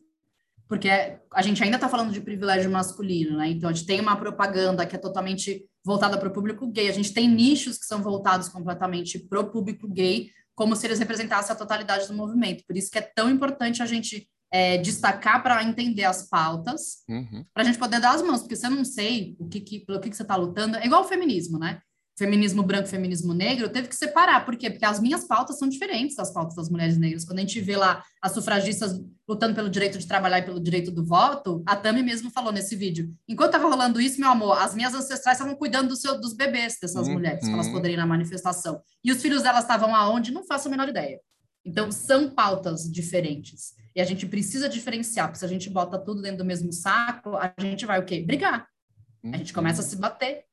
porque a gente ainda está falando de privilégio masculino, né? Então a gente tem uma propaganda que é totalmente voltada para o público gay. A gente tem nichos que são voltados completamente para o público gay, como se eles representassem a totalidade do movimento. Por isso que é tão importante a gente é, destacar para entender as pautas, uhum. para a gente poder dar as mãos, porque eu não sei o que, que pelo que, que você está lutando, é igual o feminismo, né? feminismo branco e feminismo negro, teve que separar. Por quê? Porque as minhas pautas são diferentes das pautas das mulheres negras. Quando a gente vê lá as sufragistas lutando pelo direito de trabalhar e pelo direito do voto, a Tami mesmo falou nesse vídeo. Enquanto estava rolando isso, meu amor, as minhas ancestrais estavam cuidando do seu, dos bebês dessas uhum. mulheres, para elas poderem ir na manifestação. E os filhos delas estavam aonde? Não faço a menor ideia. Então, são pautas diferentes. E a gente precisa diferenciar, porque se a gente bota tudo dentro do mesmo saco, a gente vai o quê? Brigar. A gente começa a se bater.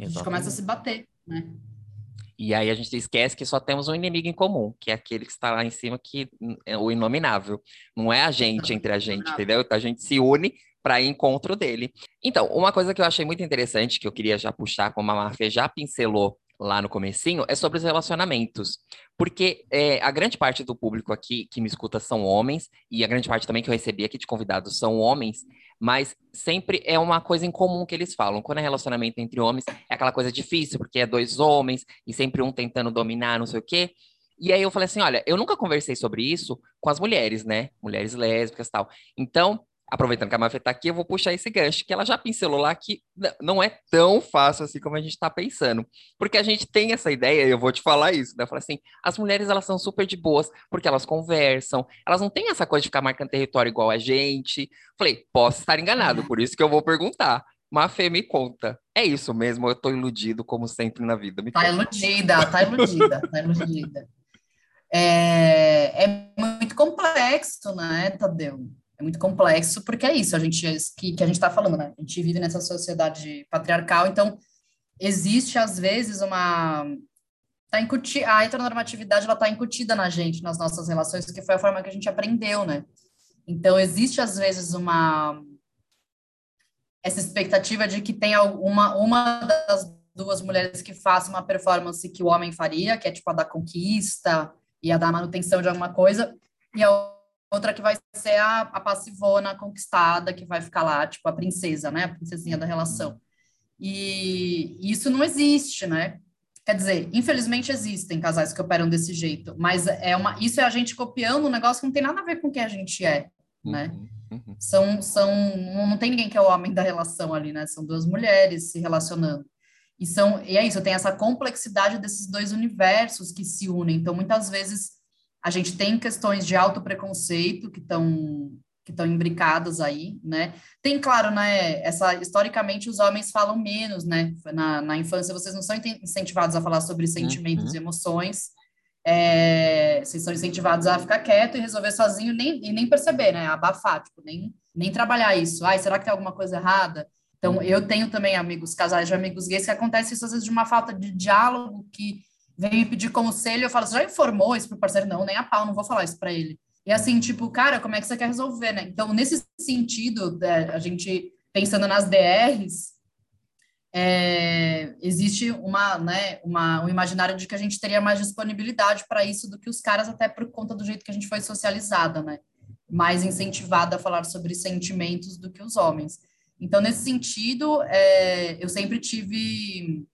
A gente começa a se bater, né? E aí a gente esquece que só temos um inimigo em comum, que é aquele que está lá em cima, que é o inominável. Não é a gente entre a gente, entendeu? A gente se une para encontro dele. Então, uma coisa que eu achei muito interessante, que eu queria já puxar, como a Mafia já pincelou lá no comecinho, é sobre os relacionamentos. Porque é, a grande parte do público aqui que me escuta são homens, e a grande parte também que eu recebi aqui de convidados são homens, mas sempre é uma coisa em comum que eles falam. Quando é relacionamento entre homens, é aquela coisa difícil, porque é dois homens, e sempre um tentando dominar, não sei o quê. E aí eu falei assim, olha, eu nunca conversei sobre isso com as mulheres, né? Mulheres lésbicas tal. Então, aproveitando que a Mafia está aqui, eu vou puxar esse gancho, que ela já pincelou lá que não é tão fácil assim como a gente está pensando. Porque a gente tem essa ideia, e eu vou te falar isso, né? Eu falei assim, as mulheres, elas são super de boas, porque elas conversam, elas não têm essa coisa de ficar marcando território igual a gente. Falei, posso estar enganado, por isso que eu vou perguntar. Mafê, me conta. É isso mesmo, eu tô iludido, como sempre na vida. Me tá conta. iludida, tá iludida, tá iludida. É, é muito complexo, né, Tadeu? É muito complexo, porque é isso, a gente, que, que a gente está falando, né? A gente vive nessa sociedade patriarcal, então existe, às vezes, uma... Tá incuti, a heteronormatividade, ela está incutida na gente, nas nossas relações, porque foi a forma que a gente aprendeu, né? Então, existe, às vezes, uma... Essa expectativa de que tem uma, uma das duas mulheres que faça uma performance que o homem faria, que é tipo a da conquista e a da manutenção de alguma coisa, e a outra que vai ser a, a passivona conquistada, que vai ficar lá, tipo, a princesa, né? A princesinha da relação. E isso não existe, né? Quer dizer, infelizmente existem casais que operam desse jeito, mas é uma, isso é a gente copiando um negócio que não tem nada a ver com o que a gente é, né? Uhum, uhum. São, são, não tem ninguém que é o homem da relação ali, né? São duas mulheres se relacionando. E, são, e é isso, tem essa complexidade desses dois universos que se unem. Então, muitas vezes, a gente tem questões de autopreconceito que estão que estão imbricadas aí, né? Tem, claro, né, essa, historicamente os homens falam menos, né? Na, na infância vocês não são incentivados a falar sobre sentimentos uhum. e emoções, é, vocês são incentivados a ficar quieto e resolver sozinho nem, e nem perceber, né? Abafar, tipo, nem, nem trabalhar isso. Ai, será que tem alguma coisa errada? Então, eu tenho também amigos, casais de amigos gays, que acontece isso às vezes de uma falta de diálogo que vem me pedir conselho, eu falo, você já informou isso pro parceiro? Não, nem a pau, não vou falar isso para ele. E assim, tipo, cara, como é que você quer resolver, né? Então, nesse sentido, é, a gente pensando nas DRs, é, existe uma, né, uma, um imaginário de que a gente teria mais disponibilidade para isso do que os caras, até por conta do jeito que a gente foi socializada, né? Mais incentivada a falar sobre sentimentos do que os homens. Então, nesse sentido, é, eu sempre tive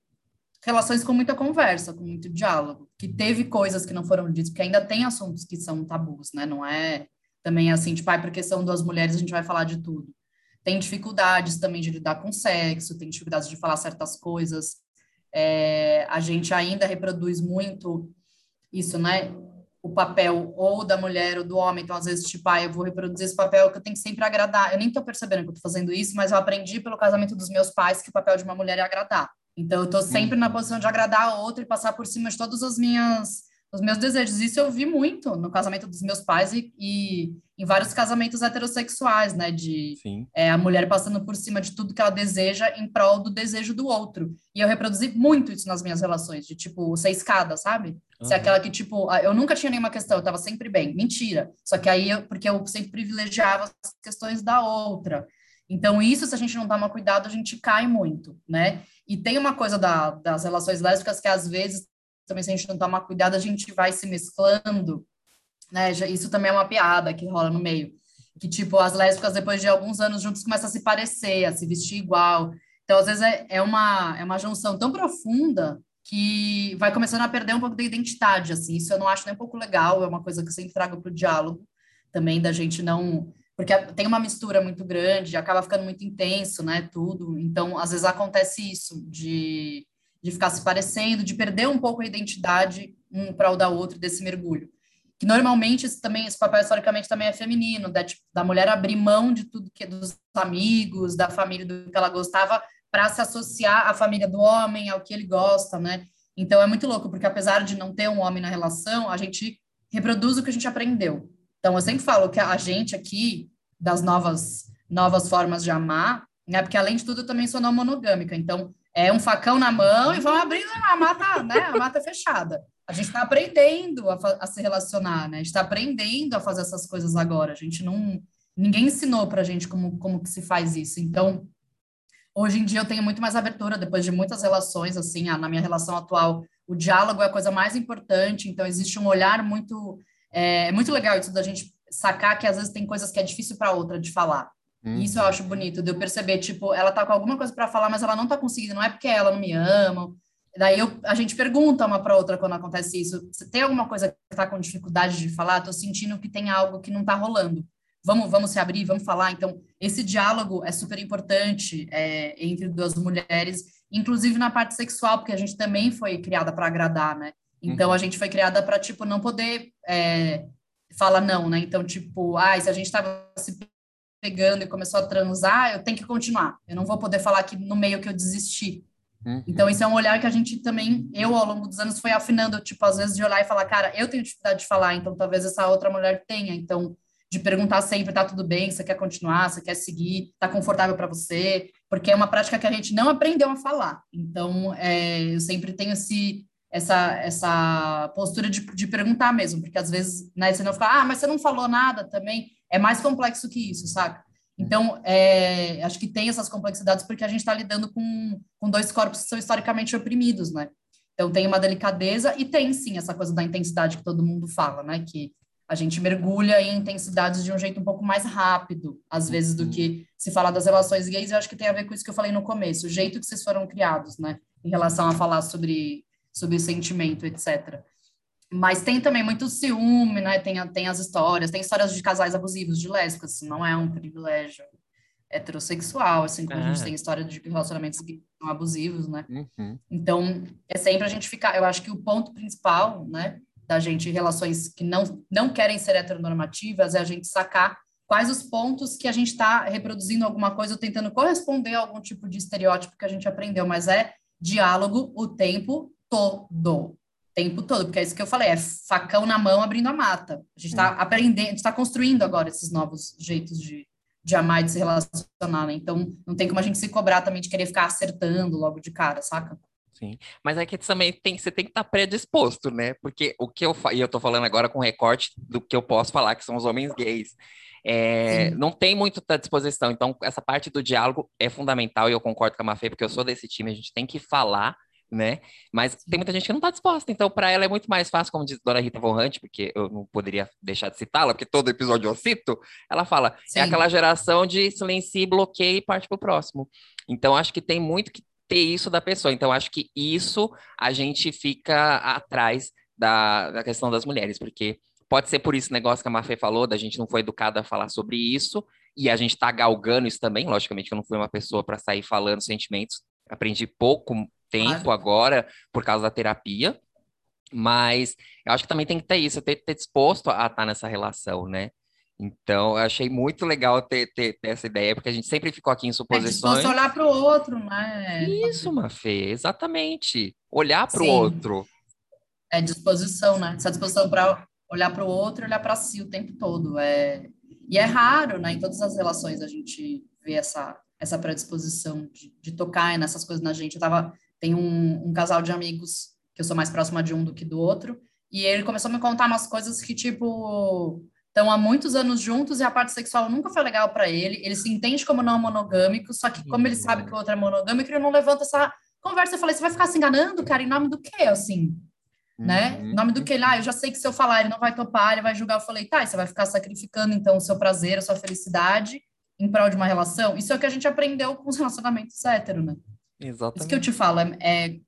relações com muita conversa, com muito diálogo, que teve coisas que não foram ditas, porque ainda tem assuntos que são tabus, né? Não é também assim, tipo, ah, porque são duas mulheres a gente vai falar de tudo. Tem dificuldades também de lidar com sexo, tem dificuldades de falar certas coisas. É, a gente ainda reproduz muito isso, né? O papel ou da mulher ou do homem. Então, às vezes, tipo, ah, eu vou reproduzir esse papel que eu tenho que sempre agradar. Eu nem tô percebendo que eu tô fazendo isso, mas eu aprendi pelo casamento dos meus pais que o papel de uma mulher é agradar. Então, eu estou sempre na uhum. posição de agradar a outra e passar por cima de todos os, minhas, os meus desejos. Isso eu vi muito no casamento dos meus pais e, e em vários casamentos heterossexuais, né? De é, a mulher passando por cima de tudo que ela deseja em prol do desejo do outro. E eu reproduzi muito isso nas minhas relações, de tipo, ser escada, sabe? Uhum. Ser aquela que, tipo, eu nunca tinha nenhuma questão, eu estava sempre bem. Mentira. Só que aí, eu, porque eu sempre privilegiava as questões da outra. Então, isso, se a gente não tomar cuidado, a gente cai muito, né? E tem uma coisa da, das relações lésbicas que, às vezes, também se a gente não tomar cuidado, a gente vai se mesclando, né? Isso também é uma piada que rola no meio. Que, tipo, as lésbicas, depois de alguns anos juntos, começam a se parecer, a se vestir igual. Então, às vezes, é, é, uma, é uma junção tão profunda que vai começando a perder um pouco da identidade, assim. Isso eu não acho nem um pouco legal, é uma coisa que eu sempre trago para o diálogo também, da gente não... Porque tem uma mistura muito grande, acaba ficando muito intenso, né, tudo. Então, às vezes acontece isso, de, de ficar se parecendo, de perder um pouco a identidade um para o da outro desse mergulho que normalmente esse, também, esse papel historicamente também é feminino, da, tipo, da mulher abrir mão de tudo que dos amigos, da família, do que ela gostava, para se associar à família do homem, ao que ele gosta, né? Então é muito louco, porque apesar de não ter um homem na relação, a gente reproduz o que a gente aprendeu. Então eu sempre falo que a gente aqui, das novas, novas formas de amar, né? Porque além de tudo eu também sou não monogâmica, então é um facão na mão e vamos abrindo a mata, né? A mata fechada a gente está aprendendo a, a, se relacionar, né? A gente está aprendendo a fazer essas coisas agora. A gente não. Ninguém ensinou para a gente como, como que se faz isso. Então, hoje em dia eu tenho muito mais abertura, depois de muitas relações, assim, na minha relação atual, o diálogo é a coisa mais importante, então existe um olhar muito. É, é muito legal isso da gente sacar que às vezes tem coisas que é difícil para outra de falar. Uhum. Isso eu acho bonito, de eu perceber, tipo, ela tá com alguma coisa para falar, mas ela não tá conseguindo, não é porque ela não me ama, Daí eu, a gente pergunta uma para outra quando acontece isso. Tem alguma coisa que está com dificuldade de falar? Estou sentindo que tem algo que não está rolando. Vamos, vamos se abrir, vamos falar. Então, esse diálogo é super importante é, entre duas mulheres, inclusive na parte sexual, porque a gente também foi criada para agradar, né? Então, uhum. a gente foi criada para, tipo, não poder é, falar não, né? Então, tipo, ah, se a gente estava se pegando e começou a transar, eu tenho que continuar. Eu não vou poder falar que no meio que eu desisti. Uhum. Então, isso é um olhar que a gente também, eu ao longo dos anos, foi afinando, tipo, às vezes de olhar e falar, cara, eu tenho dificuldade de falar, então talvez essa outra mulher tenha. Então, de perguntar sempre, tá tudo bem, você quer continuar, você quer seguir, tá confortável para você, porque é uma prática que a gente não aprendeu a falar. Então, é, eu sempre tenho esse, essa, essa postura de, de perguntar mesmo, porque às vezes, né, você não fica, ah, mas você não falou nada também, é mais complexo que isso, saca? Então, é, acho que tem essas complexidades porque a gente está lidando com, com dois corpos que são historicamente oprimidos, né? Então, tem uma delicadeza e tem, sim, essa coisa da intensidade que todo mundo fala, né? Que a gente mergulha em intensidades de um jeito um pouco mais rápido, às vezes, do que se falar das relações gays. Eu acho que tem a ver com isso que eu falei no começo, o jeito que vocês foram criados, né? Em relação a falar sobre, sobre sentimento, etc. Mas tem também muito ciúme, né? Tem, tem as histórias, tem histórias de casais abusivos, de lésbicas, não é um privilégio heterossexual, assim como a gente é. tem história de relacionamentos que são abusivos, né? Uhum. Então, é sempre a gente ficar, eu acho que o ponto principal, né, da gente relações que não, não querem ser heteronormativas é a gente sacar quais os pontos que a gente está reproduzindo alguma coisa ou tentando corresponder a algum tipo de estereótipo que a gente aprendeu, mas é diálogo o tempo todo tempo todo, porque é isso que eu falei, é facão na mão abrindo a mata. A gente está hum. aprendendo, a gente está construindo agora esses novos jeitos de, de amar e de se relacionar, né? Então, não tem como a gente se cobrar também de querer ficar acertando logo de cara, saca? Sim, mas é que também tem, você tem que estar tá predisposto, né? Porque o que eu e eu tô falando agora com recorte do que eu posso falar, que são os homens gays. É, não tem muito à disposição, então essa parte do diálogo é fundamental e eu concordo com a Mafê, porque eu sou desse time, a gente tem que falar né? Mas tem muita gente que não está disposta, então para ela é muito mais fácil, como diz Dona Rita Von Hunt, porque eu não poderia deixar de citá-la, porque todo episódio eu cito, ela fala, é Sim. é aquela geração de silencie, bloqueie e parte para o próximo. Então acho que tem muito que ter isso da pessoa, então acho que isso a gente fica atrás da, da questão das mulheres, porque pode ser por isso negócio que a Mafê falou, da gente não foi educada a falar sobre isso, e a gente está galgando isso também, logicamente eu não fui uma pessoa para sair falando sentimentos, aprendi pouco tempo agora por causa da terapia, mas eu acho que também tem que ter isso, ter, ter disposto a estar nessa relação, né? Então, eu achei muito legal ter, ter, ter, essa ideia, porque a gente sempre ficou aqui em é suposições. É olhar para o outro, né? Isso, Mafê, exatamente. Olhar para o outro. É disposição, né? Essa disposição para olhar para o outro e olhar para si o tempo todo. É... E é raro, né? Em todas as relações a gente vê essa, essa predisposição de, de tocar nessas coisas na gente. Eu tava tem um, um casal de amigos que eu sou mais próxima de um do que do outro, e ele começou a me contar umas coisas que, tipo, estão há muitos anos juntos e a parte sexual nunca foi legal para ele. Ele se entende como não monogâmico, só que como ele sabe que o outro é monogâmico, ele não levanta essa conversa. Eu falei, você vai ficar se enganando, cara, em nome do quê, assim? Né? Uhum. Em nome do que ah, eu já sei que se eu falar, ele não vai topar, ele vai julgar. Eu falei, tá, você vai ficar sacrificando, então, o seu prazer, a sua felicidade, em prol de uma relação, isso é o que a gente aprendeu com os relacionamentos hétero, né? Exatamente. Isso que eu te falo, é, é,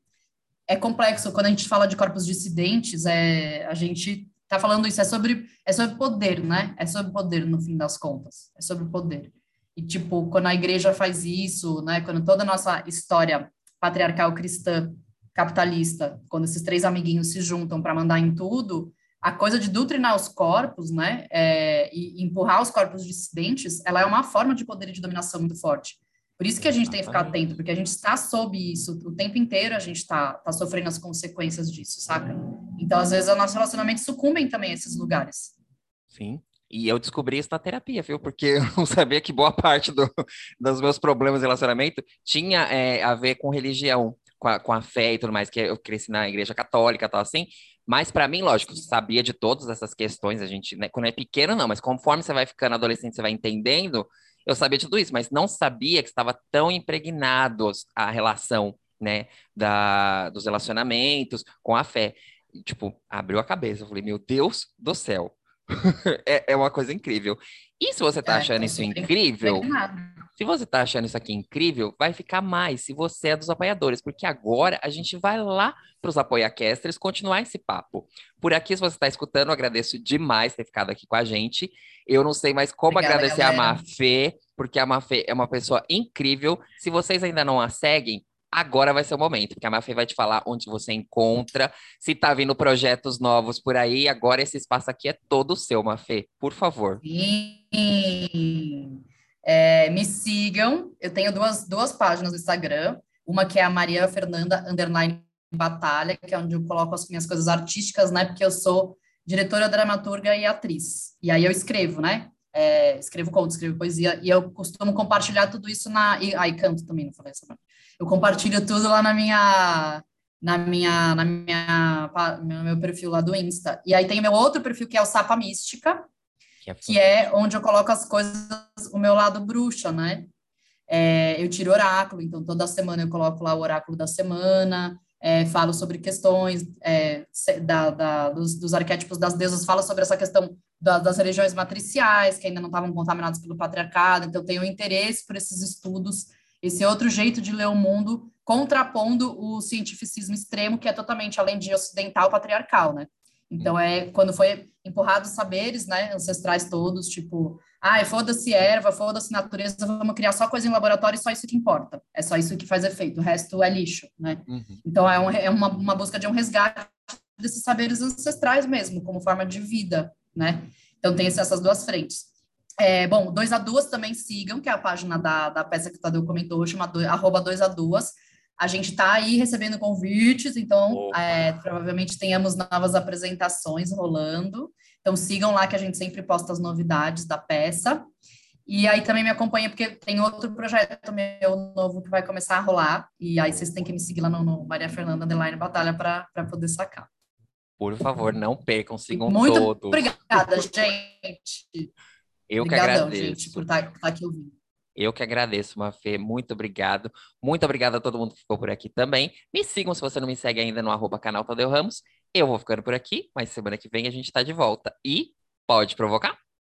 é complexo. Quando a gente fala de corpos dissidentes, é, a gente tá falando isso, é sobre, é sobre poder, né? É sobre poder, no fim das contas. É sobre poder. E, tipo, quando a igreja faz isso, né? Quando toda a nossa história patriarcal cristã, capitalista, quando esses três amiguinhos se juntam para mandar em tudo, a coisa de doutrinar os corpos, né, é, e empurrar os corpos dissidentes, ela é uma forma de poder e de dominação muito forte. Por isso que a gente tem que ficar atento, porque a gente está sob isso o tempo inteiro, a gente está tá sofrendo as consequências disso, saca? Então, às vezes, os nossos relacionamentos sucumbem também a esses lugares. Sim. E eu descobri isso na terapia, viu? Porque eu não sabia que boa parte do, dos meus problemas de relacionamento tinha é, a ver com religião, com a, com a fé e tudo mais, que eu cresci na igreja católica e tal assim. Mas para mim, lógico, sabia de todas essas questões, a gente, né, quando é pequeno não, mas conforme você vai ficando adolescente, você vai entendendo, eu sabia de tudo isso, mas não sabia que estava tão impregnado a relação, né, da, dos relacionamentos com a fé. E, tipo, abriu a cabeça, eu falei, meu Deus do céu, é, é uma coisa incrível. E se você tá é, achando isso incrível, se você tá achando isso aqui incrível, vai ficar mais se você é dos apoiadores, porque agora a gente vai lá para os apoiacasters continuar esse papo. Por aqui, se você está escutando, eu agradeço demais ter ficado aqui com a gente. Eu não sei mais como Obrigada, agradecer galera. a Mafê, porque a Mafê é uma pessoa incrível. Se vocês ainda não a seguem, agora vai ser o momento, porque a Mafê vai te falar onde você encontra, se tá vindo projetos novos por aí, agora esse espaço aqui é todo seu, Mafê, por favor. Sim. É, me sigam, eu tenho duas, duas páginas no Instagram, uma que é a Maria Fernanda Underline Batalha, que é onde eu coloco as minhas coisas artísticas, né, porque eu sou diretora, dramaturga e atriz, e aí eu escrevo, né, é, escrevo contos, escrevo poesia, e eu costumo compartilhar tudo isso na. E, aí, canto também, não falei essa Eu compartilho tudo lá na minha. Na minha, na minha, no meu perfil lá do Insta. E aí tem o meu outro perfil, que é o Sapa Mística, que é, que é onde eu coloco as coisas, o meu lado bruxa, né? É, eu tiro oráculo, então toda semana eu coloco lá o oráculo da semana, é, falo sobre questões é, da, da, dos, dos, arquétipos das deusas, falo sobre essa questão da, das religiões matriciais, que ainda não estavam contaminadas pelo patriarcado, então tenho interesse por esses estudos, esse outro jeito de ler o mundo, contrapondo o cientificismo extremo, que é totalmente, além de ocidental, patriarcal, né? Então, é quando foi empurrado os saberes, né, ancestrais todos, tipo, ah, foda-se erva, foda-se natureza, vamos criar só coisa em laboratório e só isso que importa. É só isso que faz efeito, o resto é lixo, né? Uhum. Então, é, um, é uma, uma busca de um resgate desses saberes ancestrais mesmo, como forma de vida, né? Então, tem essas duas frentes. É, bom, dois a duas também sigam, que é a página da, da peça que o Tadeu comentou, chama do, arroba dois a duas. A gente está aí recebendo convites, então é, provavelmente tenhamos novas apresentações rolando. Então sigam lá que a gente sempre posta as novidades da peça. E aí também me acompanha, porque tem outro projeto meu novo que vai começar a rolar. E aí vocês têm que me seguir lá no, no Maria Fernanda Underline Batalha para poder sacar. Por favor, não percam, sigam Muito todos. Obrigada, gente. Eu Obrigadão, que agradeço. gente, por estar, tá, por estar tá aqui ouvindo. Eu que agradeço, Mafê. Muito obrigado. Muito obrigado a todo mundo que ficou por aqui também. Me sigam se você não me segue ainda no arroba canal Tadeu Ramos. Eu vou ficando por aqui, mas semana que vem a gente está de volta. E pode provocar?